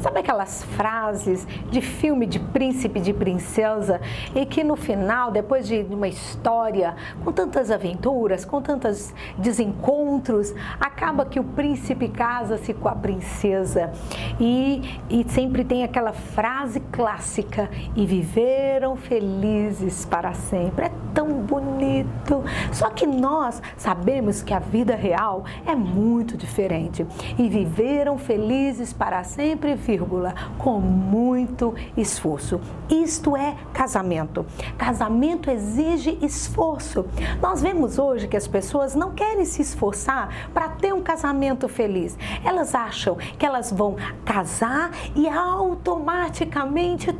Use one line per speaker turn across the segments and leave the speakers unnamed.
Sabe aquelas frases de filme de príncipe, de princesa, e que no final, depois de uma história com tantas aventuras, com tantos desencontros, acaba que o príncipe casa-se com a princesa. E, e sempre tem aquela frase clássica: e viveram felizes para sempre. É tão bonito. Só que nós sabemos que a vida real é muito diferente. E viveram felizes para sempre, vírgula, com muito esforço. Isto é casamento. Casamento exige esforço. Nós vemos hoje que as pessoas não querem se esforçar para ter um casamento feliz. Elas acham que elas vão casar e automaticamente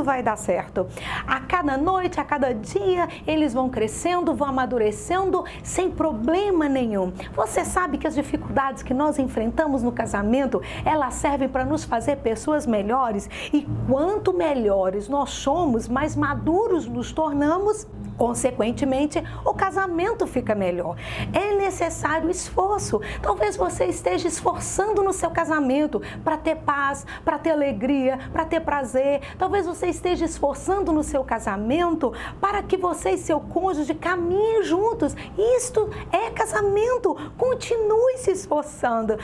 tudo vai dar certo. A cada noite, a cada dia, eles vão crescendo, vão amadurecendo sem problema nenhum. Você sabe que as dificuldades que nós enfrentamos no casamento, elas servem para nos fazer pessoas melhores e quanto melhores nós somos, mais maduros nos tornamos Consequentemente, o casamento fica melhor. É necessário esforço. Talvez você esteja esforçando no seu casamento para ter paz, para ter alegria, para ter prazer. Talvez você esteja esforçando no seu casamento para que você e seu cônjuge caminhem juntos. Isto é casamento. Continue se esforçando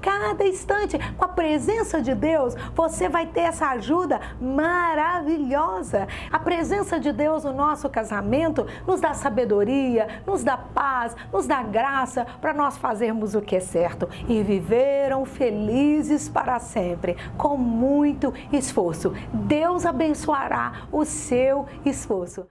cada instante. Com a presença de Deus, você vai ter essa ajuda maravilhosa. A presença de Deus no nosso casamento nos dá sabedoria, nos dá paz, nos dá graça para nós fazermos o que é certo. E viveram felizes para sempre, com muito esforço. Deus abençoará o seu esforço.